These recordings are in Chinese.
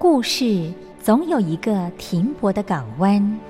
故事总有一个停泊的港湾。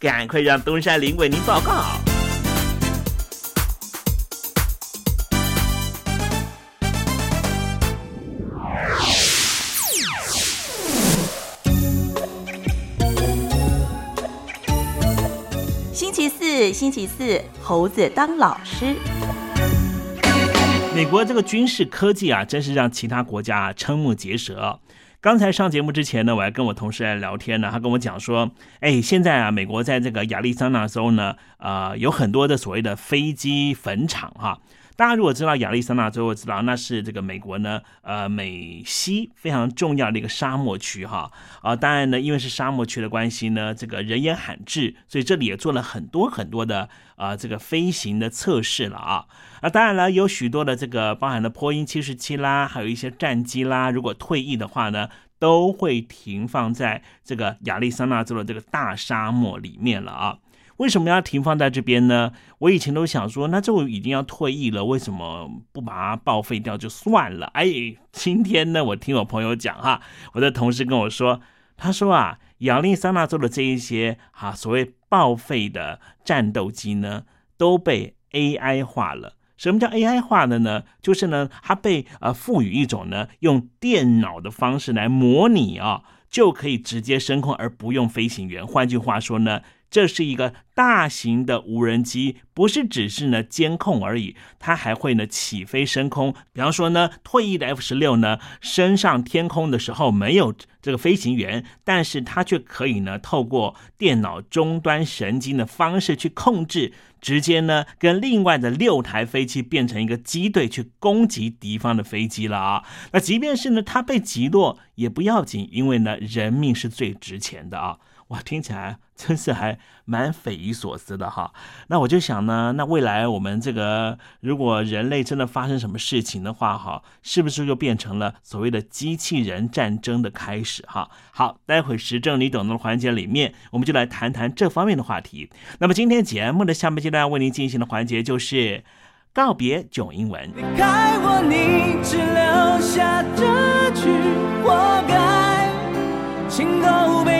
赶快让东山林为您报告。星期四，星期四，猴子当老师。美国这个军事科技啊，真是让其他国家瞠目结舌。刚才上节目之前呢，我还跟我同事来聊天呢，他跟我讲说，哎，现在啊，美国在这个亚利桑那州呢，呃，有很多的所谓的飞机坟场哈。大家如果知道亚利桑那州，我知道那是这个美国呢，呃，美西非常重要的一个沙漠区哈。啊，当然呢，因为是沙漠区的关系呢，这个人烟罕至，所以这里也做了很多很多的啊这个飞行的测试了啊。啊，当然了，有许多的这个包含了波音七十七啦，还有一些战机啦，如果退役的话呢，都会停放在这个亚利桑那州的这个大沙漠里面了啊。为什么要停放在这边呢？我以前都想说，那这我已经要退役了，为什么不把它报废掉就算了？哎，今天呢，我听我朋友讲哈，我的同事跟我说，他说啊，亚利桑那州的这一些哈所谓报废的战斗机呢，都被 AI 化了。什么叫 AI 化的呢？就是呢，它被呃赋予一种呢，用电脑的方式来模拟啊，就可以直接升空而不用飞行员。换句话说呢。这是一个大型的无人机，不是只是呢监控而已，它还会呢起飞升空。比方说呢，退役的 F 十六呢升上天空的时候没有这个飞行员，但是它却可以呢透过电脑终端神经的方式去控制，直接呢跟另外的六台飞机变成一个机队去攻击敌方的飞机了啊。那即便是呢它被击落也不要紧，因为呢人命是最值钱的啊。哇，听起来 真是还蛮匪夷所思的哈。那我就想呢，那未来我们这个如果人类真的发生什么事情的话，哈，是不是就变成了所谓的机器人战争的开始哈？好，待会时政你懂的环节里面，我们就来谈谈这方面的话题。那么今天节目的下半阶段为您进行的环节就是告别囧英文。离开我，你只留下这句活该，请都被。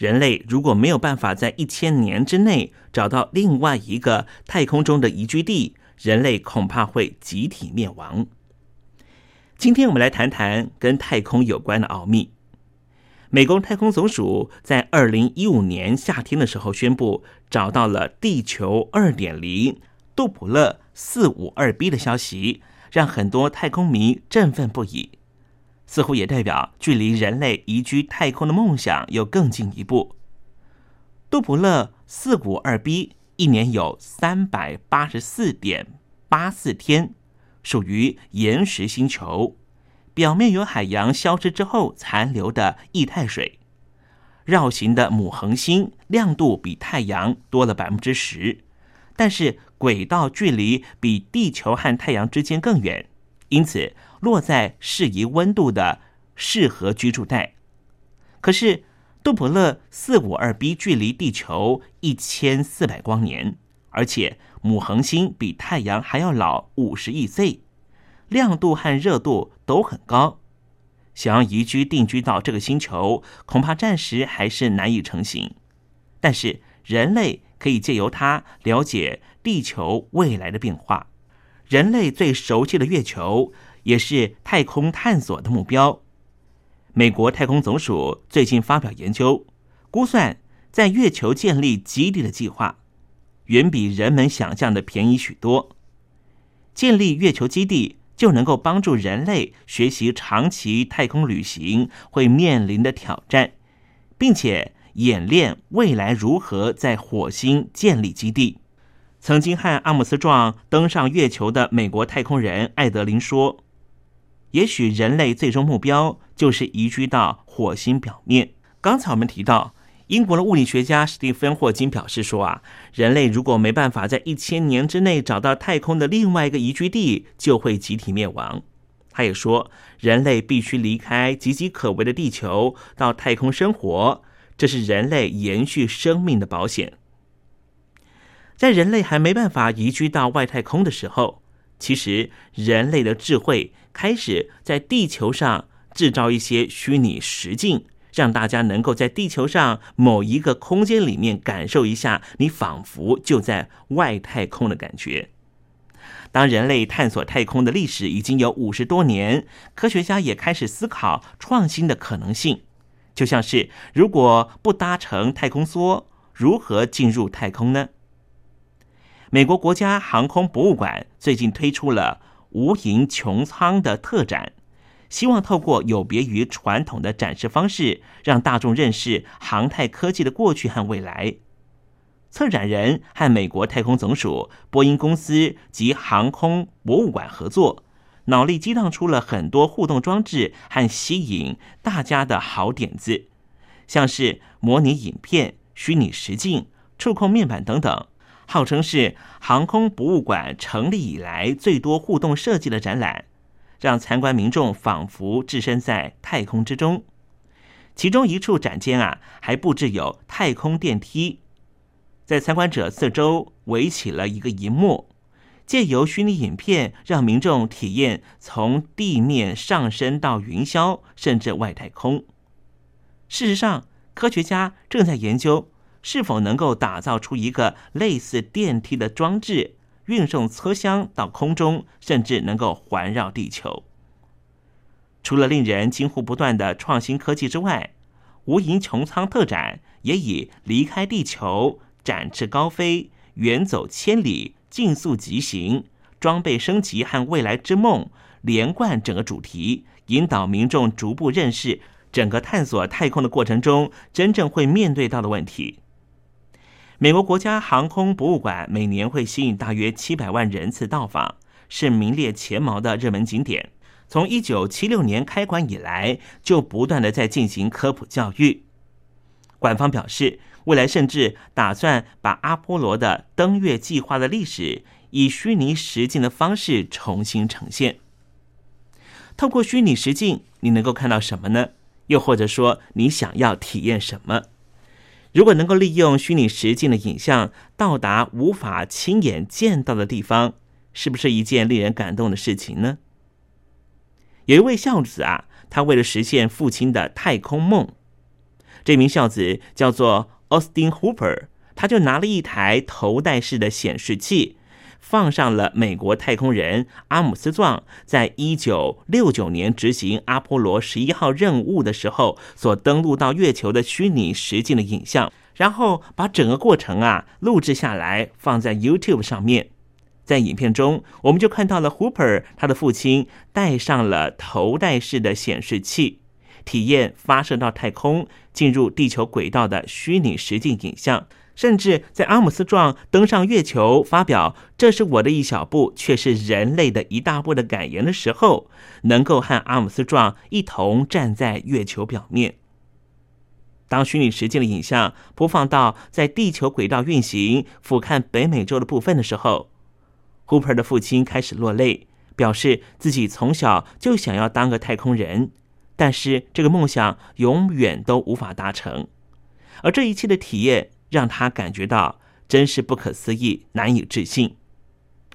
人类如果没有办法在一千年之内找到另外一个太空中的宜居地，人类恐怕会集体灭亡。今天我们来谈谈跟太空有关的奥秘。美国太空总署在二零一五年夏天的时候宣布，找到了地球二点零杜普勒四五二 b 的消息，让很多太空迷振奋不已。似乎也代表距离人类移居太空的梦想又更进一步。杜普勒四五二 b 一年有三百八十四点八四天，属于岩石星球，表面有海洋消失之后残留的液态水。绕行的母恒星亮度比太阳多了百分之十，但是轨道距离比地球和太阳之间更远，因此。落在适宜温度的适合居住带，可是杜普勒四五二 b 距离地球一千四百光年，而且母恒星比太阳还要老五十亿岁，亮度和热度都很高，想要移居定居到这个星球，恐怕暂时还是难以成行。但是人类可以借由它了解地球未来的变化，人类最熟悉的月球。也是太空探索的目标。美国太空总署最近发表研究，估算在月球建立基地的计划，远比人们想象的便宜许多。建立月球基地就能够帮助人类学习长期太空旅行会面临的挑战，并且演练未来如何在火星建立基地。曾经和阿姆斯壮登上月球的美国太空人艾德林说。也许人类最终目标就是移居到火星表面。刚才我们提到，英国的物理学家史蒂芬·霍金表示说啊，人类如果没办法在一千年之内找到太空的另外一个宜居地，就会集体灭亡。他也说，人类必须离开岌岌可危的地球，到太空生活，这是人类延续生命的保险。在人类还没办法移居到外太空的时候，其实人类的智慧。开始在地球上制造一些虚拟实境，让大家能够在地球上某一个空间里面感受一下，你仿佛就在外太空的感觉。当人类探索太空的历史已经有五十多年，科学家也开始思考创新的可能性，就像是如果不搭乘太空梭，如何进入太空呢？美国国家航空博物馆最近推出了。无垠穹苍的特展，希望透过有别于传统的展示方式，让大众认识航太科技的过去和未来。策展人和美国太空总署、波音公司及航空博物馆合作，脑力激荡出了很多互动装置和吸引大家的好点子，像是模拟影片、虚拟实境、触控面板等等。号称是航空博物馆成立以来最多互动设计的展览，让参观民众仿佛置身在太空之中。其中一处展间啊，还布置有太空电梯，在参观者四周围起了一个银幕，借由虚拟影片，让民众体验从地面上升到云霄，甚至外太空。事实上，科学家正在研究。是否能够打造出一个类似电梯的装置，运送车厢到空中，甚至能够环绕地球？除了令人惊呼不断的创新科技之外，无垠穹苍特展也以离开地球、展翅高飞、远走千里、竞速疾行、装备升级和未来之梦连贯整个主题，引导民众逐步认识整个探索太空的过程中真正会面对到的问题。美国国家航空博物馆每年会吸引大约七百万人次到访，是名列前茅的热门景点。从一九七六年开馆以来，就不断的在进行科普教育。馆方表示，未来甚至打算把阿波罗的登月计划的历史以虚拟实境的方式重新呈现。透过虚拟实境，你能够看到什么呢？又或者说，你想要体验什么？如果能够利用虚拟实境的影像到达无法亲眼见到的地方，是不是一件令人感动的事情呢？有一位孝子啊，他为了实现父亲的太空梦，这名孝子叫做 Austin Hooper，他就拿了一台头戴式的显示器。放上了美国太空人阿姆斯壮在一九六九年执行阿波罗十一号任务的时候所登陆到月球的虚拟实境的影像，然后把整个过程啊录制下来，放在 YouTube 上面。在影片中，我们就看到了 Hooper 他的父亲戴上了头戴式的显示器，体验发射到太空、进入地球轨道的虚拟实境影像。甚至在阿姆斯壮登上月球，发表“这是我的一小步，却是人类的一大步”的感言的时候，能够和阿姆斯壮一同站在月球表面。当虚拟实境的影像播放到在地球轨道运行、俯瞰北美洲的部分的时候，Hooper 的父亲开始落泪，表示自己从小就想要当个太空人，但是这个梦想永远都无法达成。而这一切的体验。让他感觉到真是不可思议、难以置信，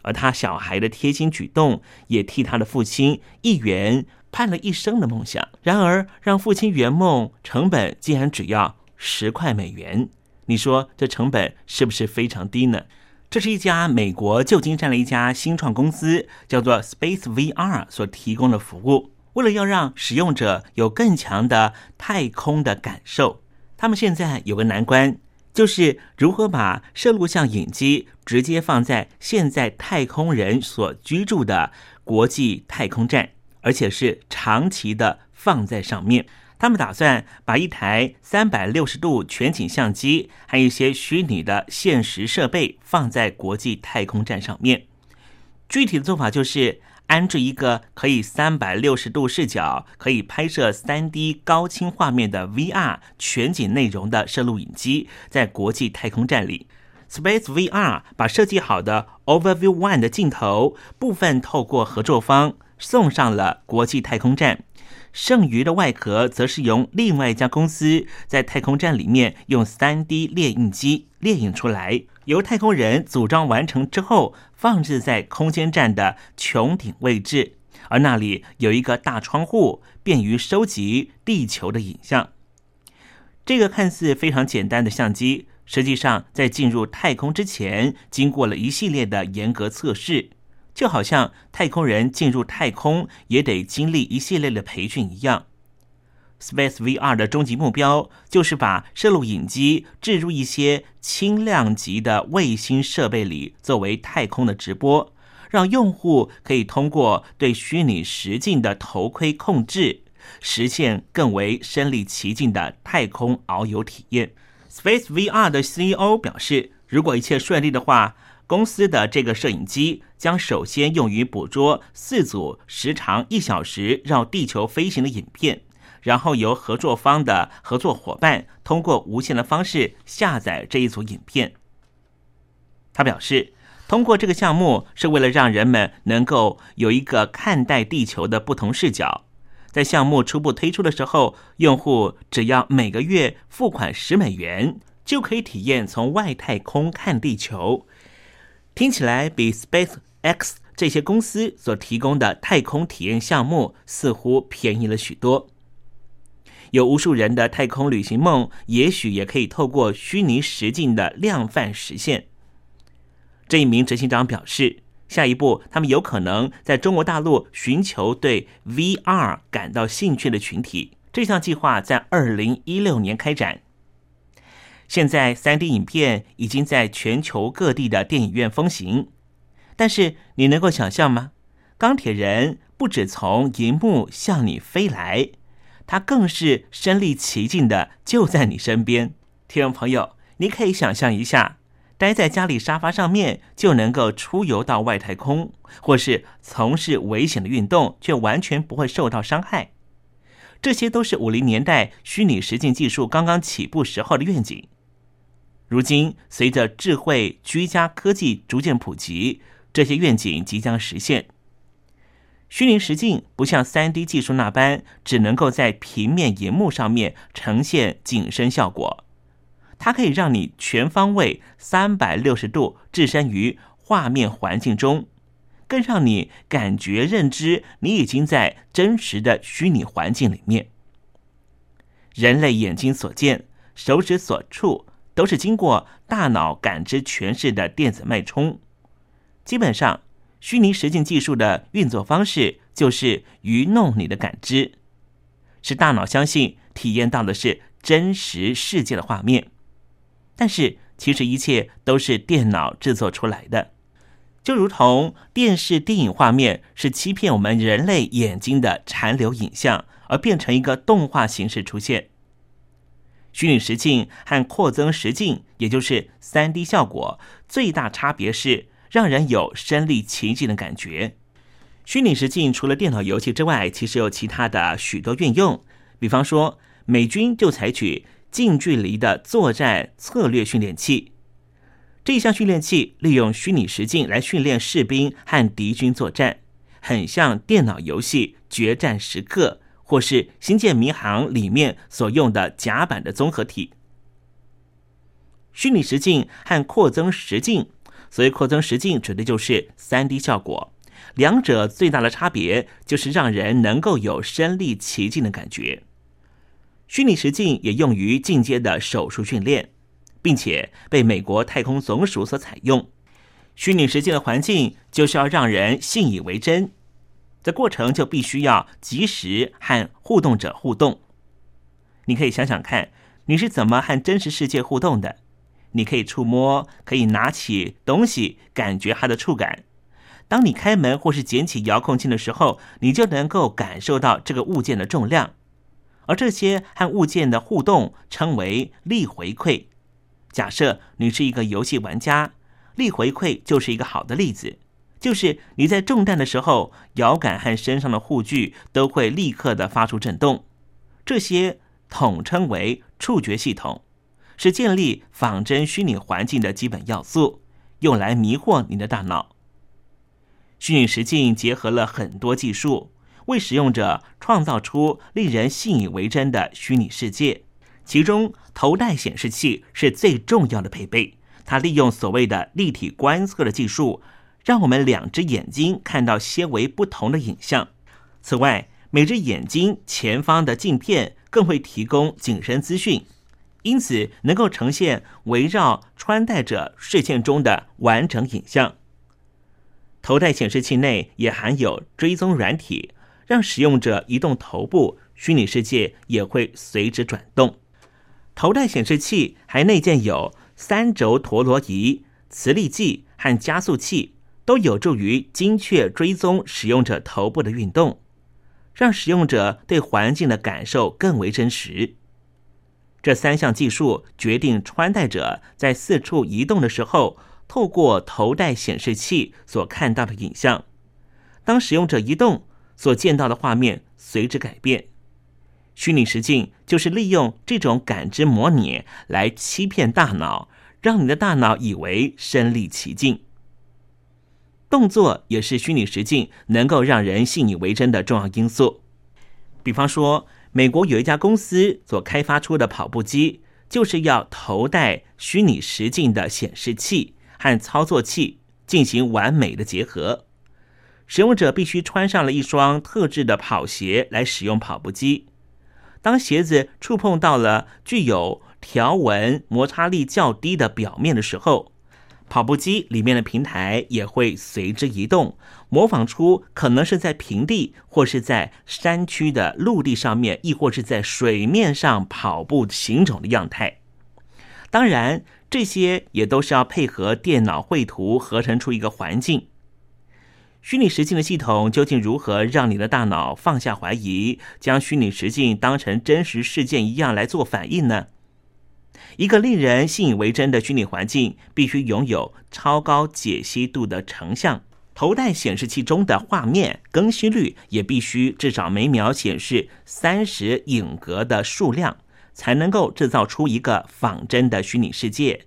而他小孩的贴心举动也替他的父亲一圆盼了一生的梦想。然而，让父亲圆梦成本竟然只要十块美元，你说这成本是不是非常低呢？这是一家美国旧金山的一家新创公司，叫做 Space VR 所提供的服务。为了要让使用者有更强的太空的感受，他们现在有个难关。就是如何把摄录像影机直接放在现在太空人所居住的国际太空站，而且是长期的放在上面。他们打算把一台三百六十度全景相机还有一些虚拟的现实设备放在国际太空站上面。具体的做法就是。安置一个可以三百六十度视角、可以拍摄三 D 高清画面的 VR 全景内容的摄录影机，在国际太空站里，Space VR 把设计好的 Overview One 的镜头部分透过合作方送上了国际太空站，剩余的外壳则是由另外一家公司在太空站里面用三 D 列印机列印出来。由太空人组装完成之后，放置在空间站的穹顶位置，而那里有一个大窗户，便于收集地球的影像。这个看似非常简单的相机，实际上在进入太空之前，经过了一系列的严格测试，就好像太空人进入太空也得经历一系列的培训一样。Space VR 的终极目标就是把摄录影机置入一些轻量级的卫星设备里，作为太空的直播，让用户可以通过对虚拟实境的头盔控制，实现更为身临其境的太空遨游体验。Space VR 的 CEO 表示，如果一切顺利的话，公司的这个摄影机将首先用于捕捉四组时长一小时绕地球飞行的影片。然后由合作方的合作伙伴通过无线的方式下载这一组影片。他表示，通过这个项目是为了让人们能够有一个看待地球的不同视角。在项目初步推出的时候，用户只要每个月付款十美元，就可以体验从外太空看地球。听起来比 Space X 这些公司所提供的太空体验项目似乎便宜了许多。有无数人的太空旅行梦，也许也可以透过虚拟实境的量贩实现。这一名执行长表示，下一步他们有可能在中国大陆寻求对 VR 感到兴趣的群体，这项计划在二零一六年开展。现在，三 D 影片已经在全球各地的电影院风行。但是，你能够想象吗？钢铁人不止从银幕向你飞来，他更是身临其境的就在你身边。听众朋友，你可以想象一下，待在家里沙发上面就能够出游到外太空，或是从事危险的运动，却完全不会受到伤害。这些都是五零年代虚拟实境技术刚刚起步时候的愿景。如今，随着智慧居家科技逐渐普及，这些愿景即将实现。虚拟实境不像三 D 技术那般，只能够在平面荧幕上面呈现景深效果，它可以让你全方位、三百六十度置身于画面环境中，更让你感觉认知你已经在真实的虚拟环境里面。人类眼睛所见，手指所触。都是经过大脑感知诠释的电子脉冲。基本上，虚拟实境技术的运作方式就是愚弄你的感知，使大脑相信体验到的是真实世界的画面。但是，其实一切都是电脑制作出来的，就如同电视电影画面是欺骗我们人类眼睛的残留影像，而变成一个动画形式出现。虚拟实境和扩增实境，也就是三 D 效果，最大差别是让人有身临其境的感觉。虚拟实境除了电脑游戏之外，其实有其他的许多运用。比方说，美军就采取近距离的作战策略训练器，这一项训练器利用虚拟实境来训练士兵和敌军作战，很像电脑游戏《决战时刻》。或是《星舰迷航》里面所用的甲板的综合体，虚拟实境和扩增实境，所谓扩增实境指的就是三 D 效果。两者最大的差别就是让人能够有身临其境的感觉。虚拟实境也用于进阶的手术训练，并且被美国太空总署所采用。虚拟实境的环境就是要让人信以为真。这过程就必须要及时和互动者互动。你可以想想看，你是怎么和真实世界互动的？你可以触摸，可以拿起东西，感觉它的触感。当你开门或是捡起遥控器的时候，你就能够感受到这个物件的重量。而这些和物件的互动称为力回馈。假设你是一个游戏玩家，力回馈就是一个好的例子。就是你在中弹的时候，摇杆和身上的护具都会立刻的发出震动，这些统称为触觉系统，是建立仿真虚拟环境的基本要素，用来迷惑你的大脑。虚拟实境结合了很多技术，为使用者创造出令人信以为真的虚拟世界。其中，头戴显示器是最重要的配备，它利用所谓的立体观测的技术。让我们两只眼睛看到些微不同的影像。此外，每只眼睛前方的镜片更会提供景深资讯，因此能够呈现围绕穿戴者视线中的完整影像。头戴显示器内也含有追踪软体，让使用者移动头部，虚拟世界也会随之转动。头戴显示器还内建有三轴陀螺仪、磁力计和加速器。都有助于精确追踪使用者头部的运动，让使用者对环境的感受更为真实。这三项技术决定穿戴者在四处移动的时候，透过头戴显示器所看到的影像。当使用者移动，所见到的画面随之改变。虚拟实境就是利用这种感知模拟来欺骗大脑，让你的大脑以为身临其境。动作也是虚拟实境能够让人信以为真的重要因素。比方说，美国有一家公司所开发出的跑步机，就是要头戴虚拟实境的显示器和操作器进行完美的结合。使用者必须穿上了一双特制的跑鞋来使用跑步机。当鞋子触碰到了具有条纹摩擦力较低的表面的时候，跑步机里面的平台也会随之移动，模仿出可能是在平地或是在山区的陆地上面，亦或是在水面上跑步行走的样态。当然，这些也都是要配合电脑绘图合成出一个环境。虚拟实境的系统究竟如何让你的大脑放下怀疑，将虚拟实境当成真实事件一样来做反应呢？一个令人信以为真的虚拟环境，必须拥有超高解析度的成像，头戴显示器中的画面更新率也必须至少每秒显示三十影格的数量，才能够制造出一个仿真的虚拟世界。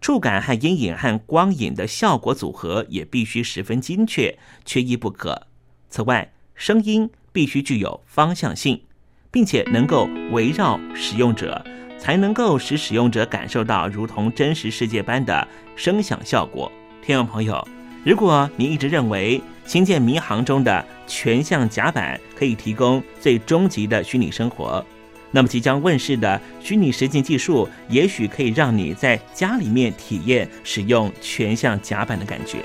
触感和阴影和光影的效果组合也必须十分精确，缺一不可。此外，声音必须具有方向性，并且能够围绕使用者，才能够使使用者感受到如同真实世界般的声响效果。听众朋友，如果你一直认为《星舰迷航》中的全向甲板可以提供最终极的虚拟生活，那么，即将问世的虚拟实境技术，也许可以让你在家里面体验使用全向甲板的感觉。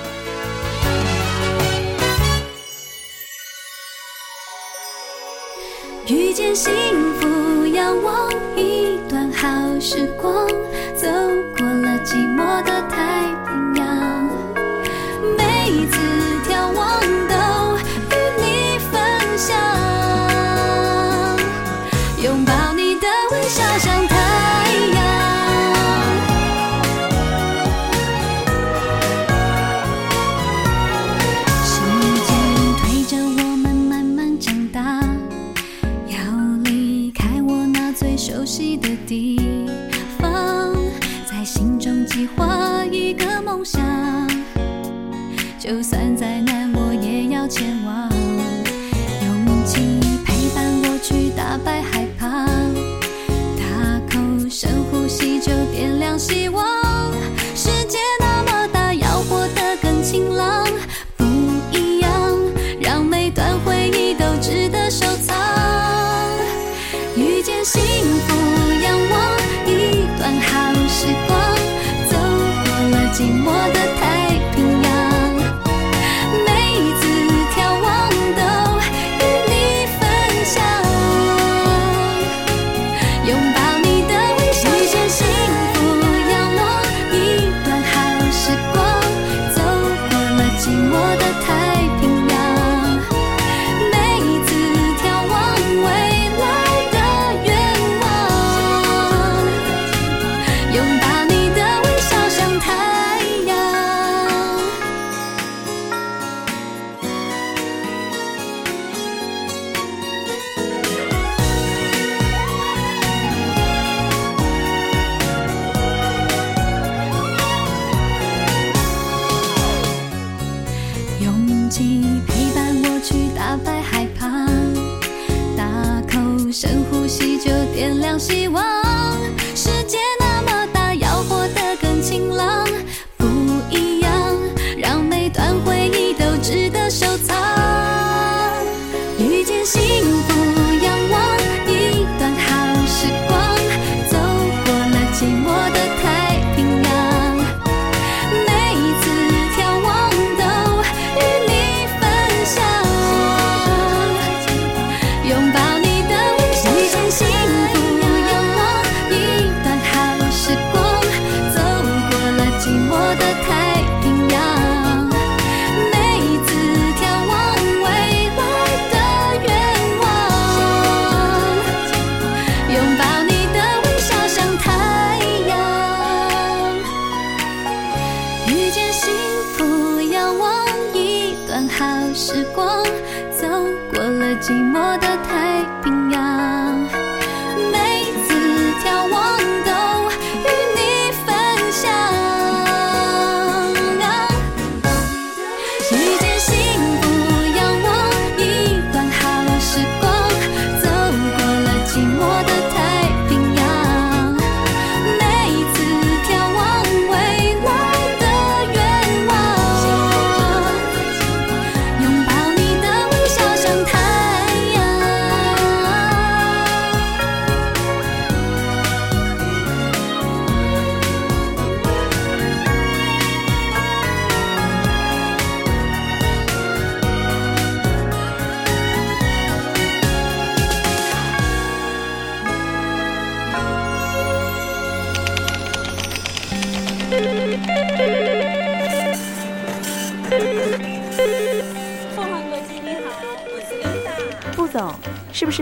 幸福，仰望一段好时光，走过了寂寞的台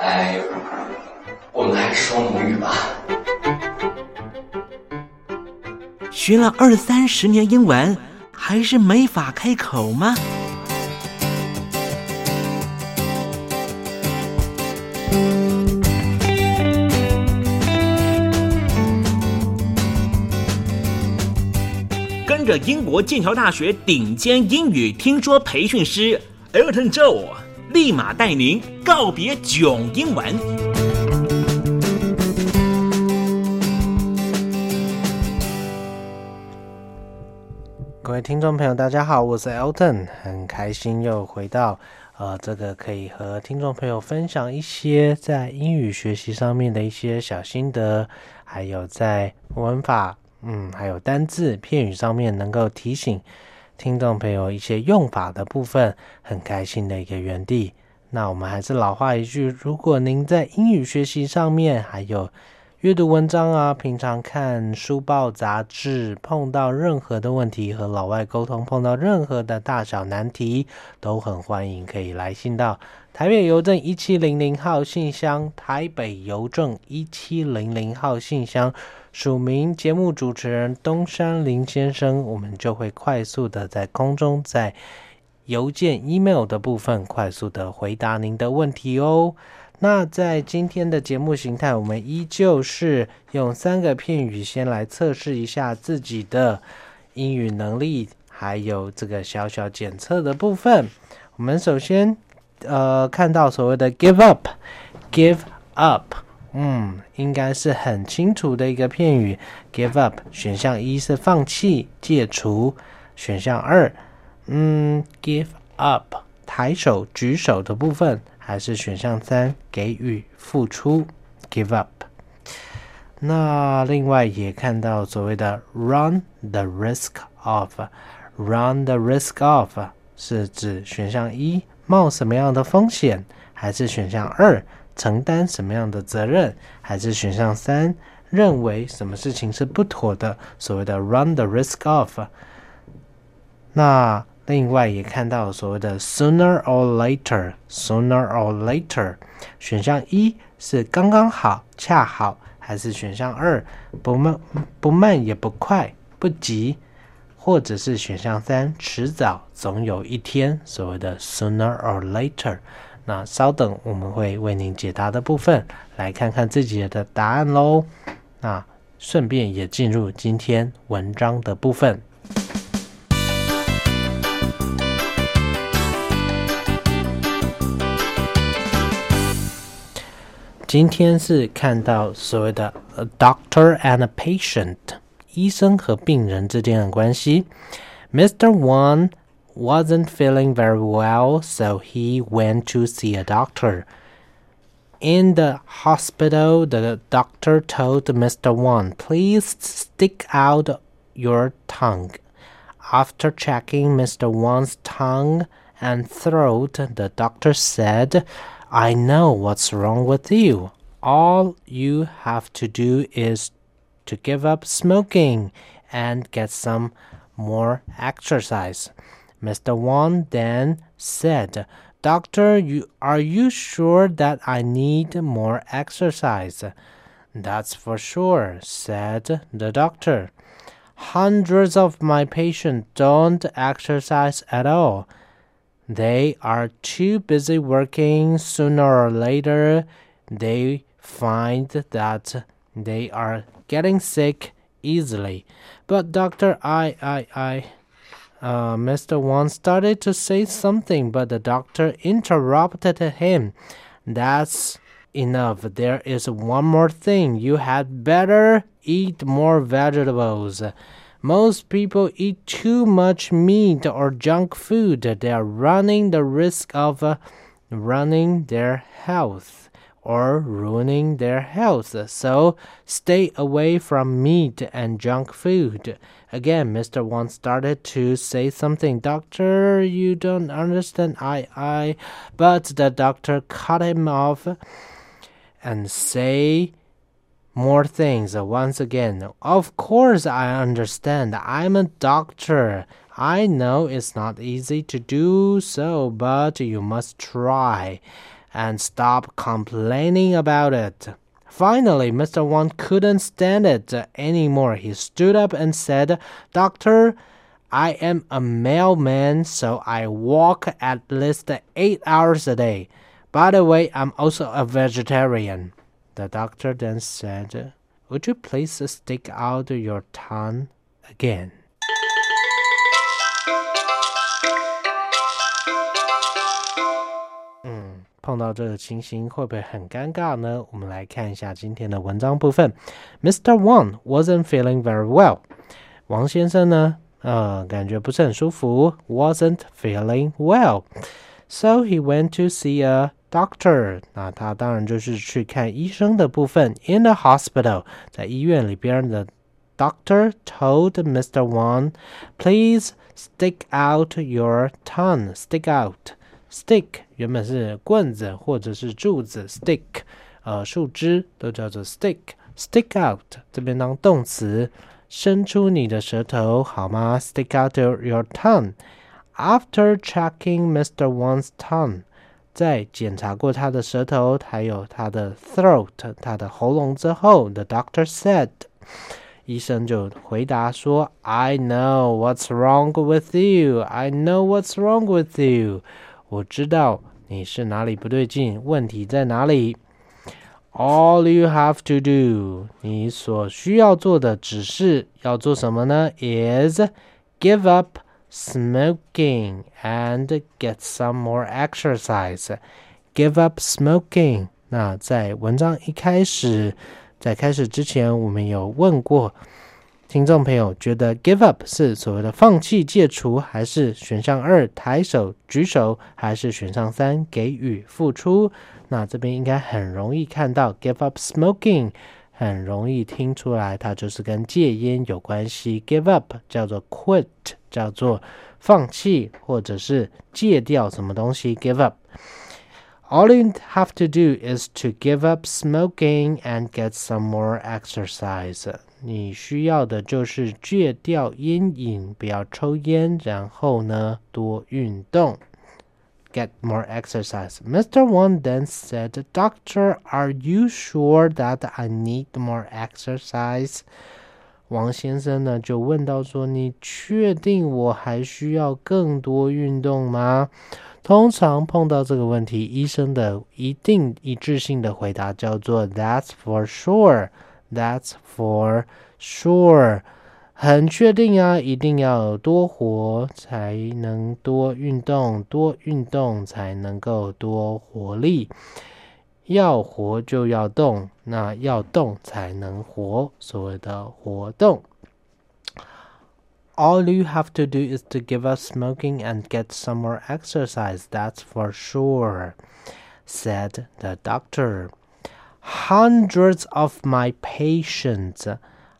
I，我们还是说母语吧。学了二三十年英文，还是没法开口吗？跟着英国剑桥大学顶尖英语听说培训师 Elton Joe，立马带您告别囧英文。各位听众朋友，大家好，我是 Elton，很开心又回到呃这个可以和听众朋友分享一些在英语学习上面的一些小心得，还有在文法，嗯，还有单字片语上面能够提醒听众朋友一些用法的部分，很开心的一个园地。那我们还是老话一句，如果您在英语学习上面还有阅读文章啊，平常看书报杂志，碰到任何的问题和老外沟通，碰到任何的大小难题，都很欢迎可以来信到台北邮政一七零零号信箱，台北邮政一七零零号信箱，署名节目主持人东山林先生，我们就会快速的在空中在邮件 email 的部分快速的回答您的问题哦。那在今天的节目形态，我们依旧是用三个片语先来测试一下自己的英语能力，还有这个小小检测的部分。我们首先呃看到所谓的 give up，give up，嗯，应该是很清楚的一个片语。give up 选项一是放弃、戒除，选项二，嗯，give up 抬手、举手的部分。还是选项三，给予、付出，give up。那另外也看到所谓的 run the risk of，run the risk of 是指选项一冒什么样的风险，还是选项二承担什么样的责任，还是选项三认为什么事情是不妥的？所谓的 run the risk of。那另外也看到所谓的 sooner or later，sooner or later，选项一是刚刚好、恰好，还是选项二，不慢不慢也不快，不急，或者是选项三，迟早总有一天，所谓的 sooner or later。那稍等，我们会为您解答的部分，来看看自己的答案喽。那顺便也进入今天文章的部分。今天是看到所谓的 a doctor and a patient，医生和病人之间的关系。Mr. One wasn't feeling very well, so he went to see a doctor. In the hospital, the doctor told Mr. One, please stick out your tongue. After checking Mr. One's tongue and throat, the doctor said, I know what's wrong with you. All you have to do is to give up smoking and get some more exercise. Mr. Wang then said, Doctor, you, are you sure that I need more exercise? That's for sure, said the doctor. Hundreds of my patients don't exercise at all. They are too busy working. Sooner or later, they find that they are getting sick easily. But doctor, I, I, I. Uh, Mr. Wang started to say something, but the doctor interrupted him. That's enough. There is one more thing. You had better eat more vegetables. Most people eat too much meat or junk food. They are running the risk of uh, running their health or ruining their health. So stay away from meat and junk food. Again, Mr. Wang started to say something. Doctor, you don't understand. I, I. But the doctor cut him off and say more things once again. Of course, I understand. I'm a doctor. I know it's not easy to do so, but you must try and stop complaining about it. Finally, Mr. Wang couldn't stand it anymore. He stood up and said, Doctor, I am a mailman, so I walk at least eight hours a day. By the way, I'm also a vegetarian. The doctor then said, Would you please stick out your tongue again? 碰到这个情形会不会很尴尬呢？我们来看一下今天的文章部分。Mr. Wang wasn't feeling very well。王先生呢，呃，感觉不是很舒服，wasn't feeling well。So he went to see a doctor，那他当然就是去看医生的部分。In the hospital，在医院里边的 doctor told Mr. Wang, "Please stick out your tongue. Stick out." Stick 原本是棍子或者是柱子，stick，呃，树枝都叫做 stick。Stick out 这边当动词，伸出你的舌头好吗？Stick out your tongue. After checking Mr. Wang's tongue，在检查过他的舌头还有他的 throat，他的喉咙之后，the doctor said，医生就回答说：“I know what's wrong with you. I know what's wrong with you. 我知道你是哪里不对劲，问题在哪里。All you have to do，你所需要做的只是要做什么呢？Is give up。” smoking and get some more exercise. Give up smoking. 那在文章一开始，在开始之前，我们有问过听众朋友，觉得 give up 是所谓的放弃、戒除，还是选项二抬手、举手，还是选项三给予、付出？那这边应该很容易看到 give up smoking。很容易听出来，它就是跟戒烟有关系。Give up 叫做 quit，叫做放弃或者是戒掉什么东西。Give up。All you have to do is to give up smoking and get some more exercise。你需要的就是戒掉烟瘾，不要抽烟，然后呢多运动。 get more exercise. Mr. Wang then said, Doctor, are you sure that I need more exercise? 王先生呢就问到说：“你确定我还需要更多运动吗？” 通常碰到这个问题，医生的一定一致性的回答叫做 "That's for sure." That's for sure. 很确定啊，一定要多活才能多运动，多运动才能够多活力。要活就要动，那要动才能活。所谓的活动。All you have to do is to give up smoking and get some more exercise, that's for sure, said the doctor. Hundreds of my patients,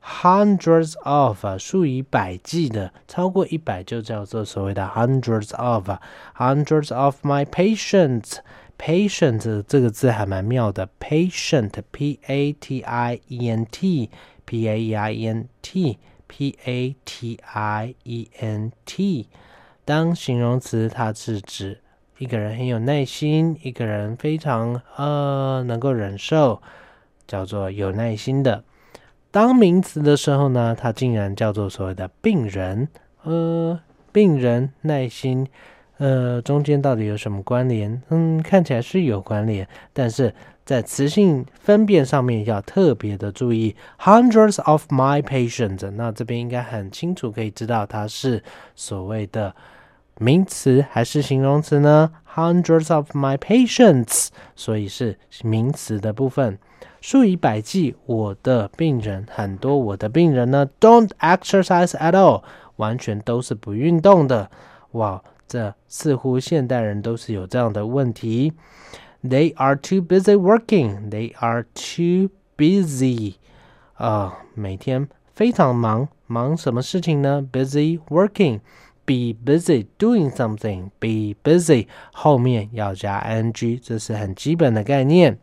hundreds of 数以百计的，超过一百就叫做所谓的 hundreds of, hundreds of my patients. Patient 这个字还蛮妙的，patient, p a t i e n t, p a e i e n t. P A T I E N T，当形容词，它是指一个人很有耐心，一个人非常呃能够忍受，叫做有耐心的。当名词的时候呢，它竟然叫做所谓的病人。呃，病人耐心，呃，中间到底有什么关联？嗯，看起来是有关联，但是。在词性分辨上面要特别的注意，hundreds of my patients。那这边应该很清楚可以知道它是所谓的名词还是形容词呢？hundreds of my patients，所以是名词的部分。数以百计，我的病人很多，我的病人呢，don't exercise at all，完全都是不运动的。哇，这似乎现代人都是有这样的问题。They are too busy working. They are too busy. 啊，每天非常忙，忙什么事情呢？Busy working. Be busy doing something. Be busy 后面要加 ing，这是很基本的概念。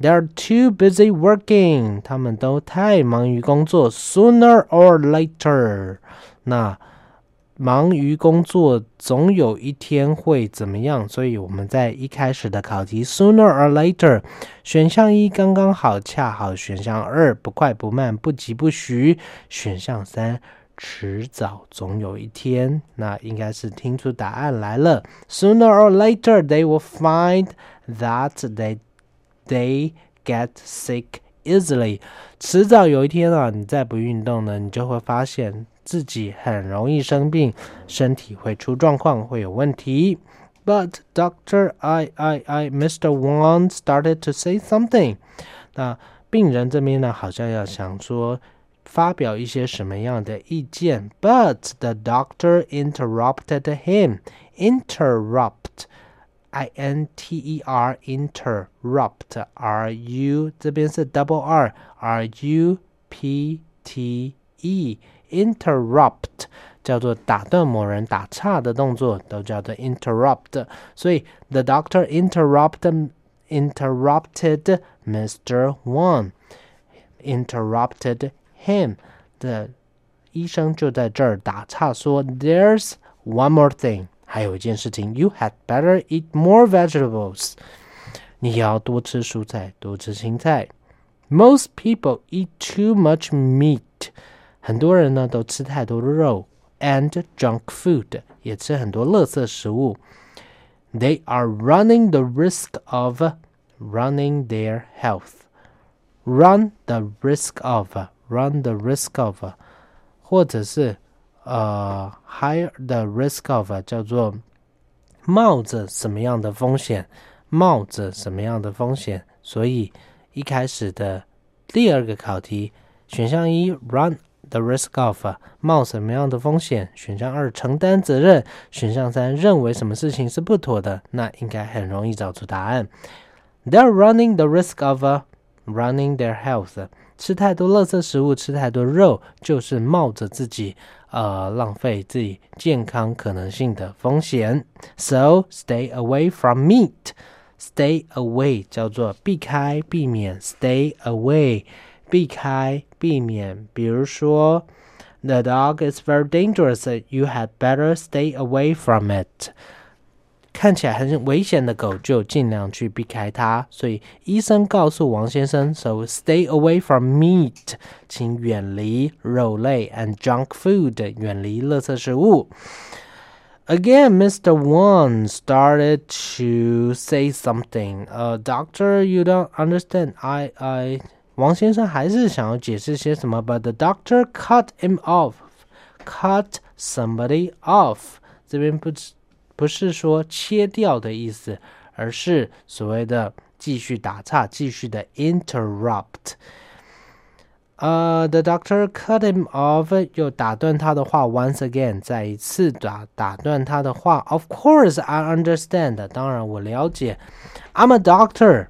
They are too busy working. 他们都太忙于工作。Sooner or later. 那 忙于工作，总有一天会怎么样？所以我们在一开始的考题，sooner or later，选项一刚刚好，恰好；选项二不快不慢，不急不徐；选项三迟早，总有一天。那应该是听出答案来了。Sooner or later, they will find that they they get sick easily。迟早有一天啊，你再不运动呢，你就会发现。自己很容易生病，身体会出状况，会有问题。But Doctor, I, I, I, Mr. Wang started to say something。那病人这边呢，好像要想说发表一些什么样的意见。But the doctor interrupted him. Interrupt, I N T E R, interrupt, R U 这边是 double R, R U P T E。 interrupt 叫做打断某人、打岔的动作，都叫做 interrupt。所以 the doctor interrupted interrupted Mr. Wang interrupted him 的医生就在这儿打岔说，There's one more thing，还有一件事情，You had better eat more vegetables。你要多吃蔬菜，多吃青菜。Most people eat too much meat。 很多人呢都吃太多的肉，and junk food 也吃很多垃圾食物。They are running the risk of running their health. Run the risk of, run the risk of，或者是呃 high the risk of 叫做冒着什么样的风险，冒着什么样的风险。所以一开始的第二个考题，选项一 run。 The risk of 冒什么样的风险？选项二承担责任，选项三认为什么事情是不妥的？那应该很容易找出答案。They're running the risk of running their health。吃太多垃圾食物，吃太多肉，就是冒着自己呃浪费自己健康可能性的风险。So stay away from meat。Stay away 叫做避开、避免。Stay away。避开、避免，比如说，The dog is very dangerous. You had better stay away from it. 看起来很危险的狗就尽量去避开它。所以医生告诉王先生：“So stay away from meat，请远离肉类，and junk food，远离垃圾食物。” Again, Mr. Wang started to say something. Uh, doctor, you don't understand. I, I. 王先生还是想要解释些什么，but the doctor cut him off. Cut somebody off. 这边不不是说切掉的意思，而是所谓的继续打岔，继续的 interrupt。呃、，the doctor cut him off，又打断他的话，once again，再一次打打断他的话。Of course, I understand，当然我了解。I'm a doctor.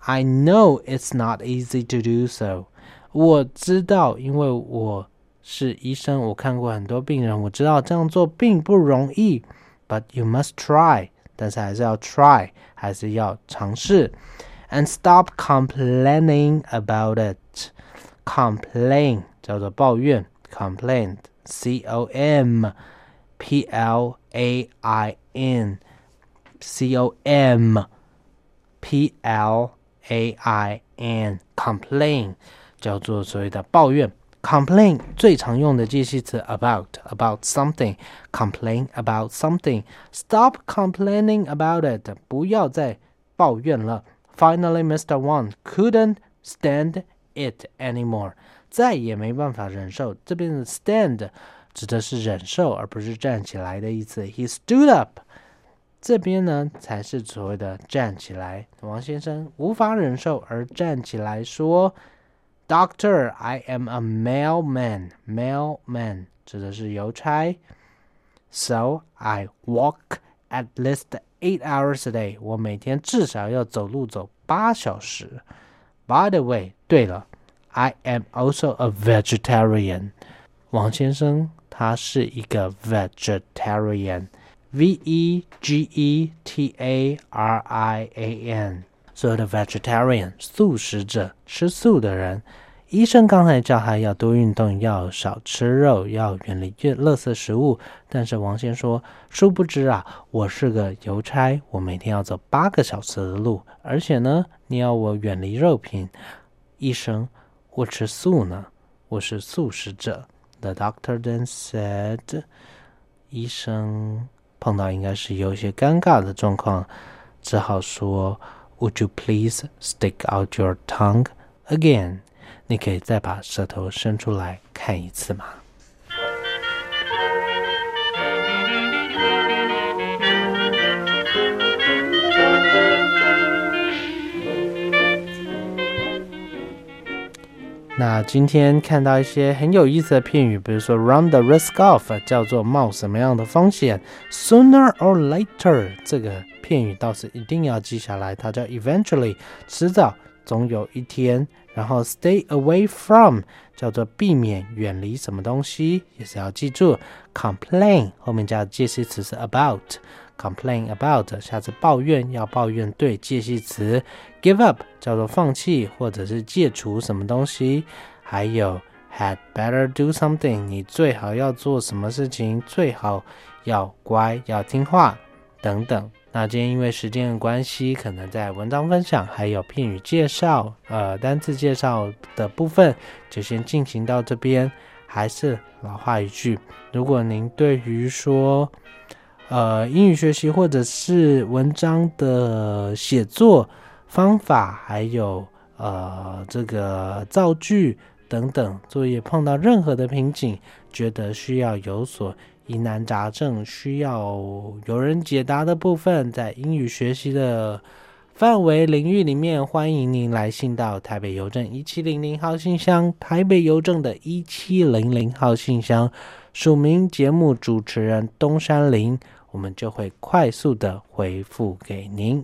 I know it's not easy to do so. 我知道，因为我是医生，我看过很多病人，我知道这样做并不容易。But you must try，但是还是要 try，还是要尝试。And stop complaining about it. Complain 叫做抱怨，complain，c o m p l a i n，c o m p l a i n，complain 叫做所谓的抱怨。Complain 最常用的介系词 about about something，complain about something。Stop complaining about it，不要再抱怨了。Finally, Mr. Wang couldn't stand it anymore，再也没办法忍受。这边的 stand 指的是忍受，而不是站起来的意思。He stood up， 这边呢才是所谓的站起来。王先生无法忍受而站起来说：“Doctor, I am a mailman. Mailman 指的是邮差。So I walk at least eight hours a day。我每天至少要走路走八小时。” By the way，对了，I am also a vegetarian。王先生他是一个 vegetarian vegetarian，所有的 vegetarian 素食者，吃素的人。医生刚才叫他要多运动，要少吃肉，要远离越垃圾食物。但是王先说，殊不知啊，我是个邮差，我每天要走八个小时的路，而且呢，你要我远离肉品。医生，我吃素呢，我是素食者。The doctor then said，医生碰到应该是有一些尴尬的状况，只好说，Would you please stick out your tongue again？你可以再把舌头伸出来看一次吗？那今天看到一些很有意思的片语，比如说 “run the risk of” 叫做冒什么样的风险；“sooner or later” 这个片语倒是一定要记下来，它叫 “eventually”，迟早总有一天。然后 stay away from 叫做避免、远离什么东西，也是要记住。complain 后面加的介词是 about complain about 下次抱怨要抱怨对介系词。give up 叫做放弃或者是戒除什么东西。还有 had better do something 你最好要做什么事情，最好要乖要听话等等。那今天因为时间的关系，可能在文章分享还有片语介绍、呃单词介绍的部分，就先进行到这边。还是老话一句，如果您对于说，呃英语学习或者是文章的写作方法，还有呃这个造句等等作业碰到任何的瓶颈，觉得需要有所。疑难杂症需要有人解答的部分，在英语学习的范围领域里面，欢迎您来信到台北邮政一七零零号信箱，台北邮政的一七零零号信箱，署名节目主持人东山林，我们就会快速的回复给您。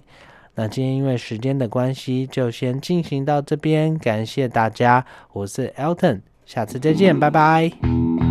那今天因为时间的关系，就先进行到这边，感谢大家，我是 Elton，下次再见，拜拜。